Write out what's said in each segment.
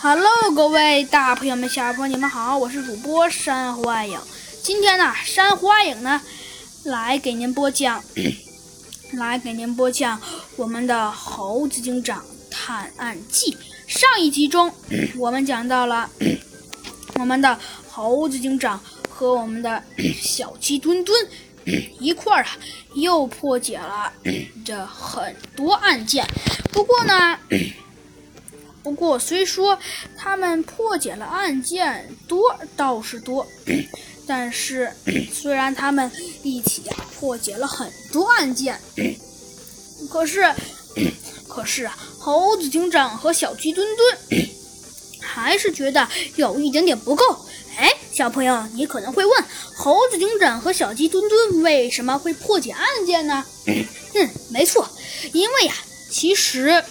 Hello，各位大朋友们、小朋友们，你们好，我是主播珊瑚暗影。今天呢，珊瑚暗影呢，来给您播讲，来给您播讲我们的《猴子警长探案记》。上一集中，我们讲到了我们的猴子警长和我们的 小鸡墩墩一块儿啊，又破解了这很多案件。不过呢，不过虽说他们破解了案件多倒是多，但是 虽然他们一起啊破解了很多案件，可是 可是啊，猴子警长和小鸡墩墩还是觉得有一点点不够。哎，小朋友，你可能会问，猴子警长和小鸡墩墩为什么会破解案件呢？嗯，没错，因为呀，其实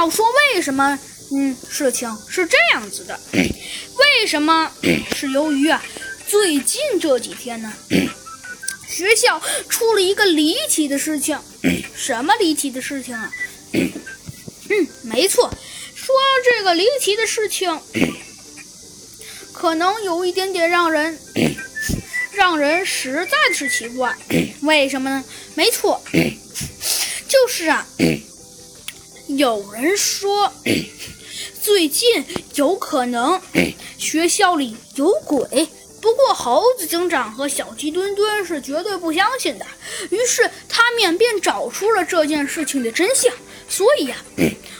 要说为什么，嗯，事情是这样子的，为什么是由于啊，最近这几天呢，学校出了一个离奇的事情，什么离奇的事情啊？嗯，没错，说这个离奇的事情。可能有一点点让人让人实在是奇怪，为什么呢？没错，就是啊，有人说最近有可能学校里有鬼，不过猴子警长和小鸡墩墩是绝对不相信的，于是他们便找出了这件事情的真相，所以呀。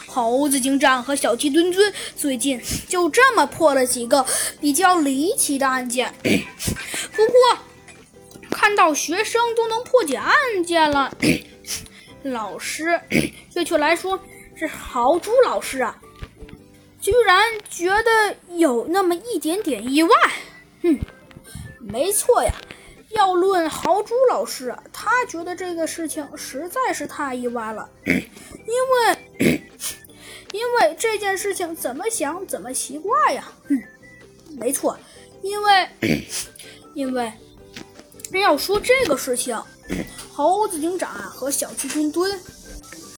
猴子警长和小鸡墩墩最近就这么破了几个比较离奇的案件。不过，看到学生都能破解案件了，老师却却来说是豪猪老师啊，居然觉得有那么一点点意外。嗯，没错呀，要论豪猪老师啊，他觉得这个事情实在是太意外了，因为。因为这件事情怎么想怎么奇怪呀，嗯，没错，因为，因为要说这个事情，猴子警长啊和小鸡墩墩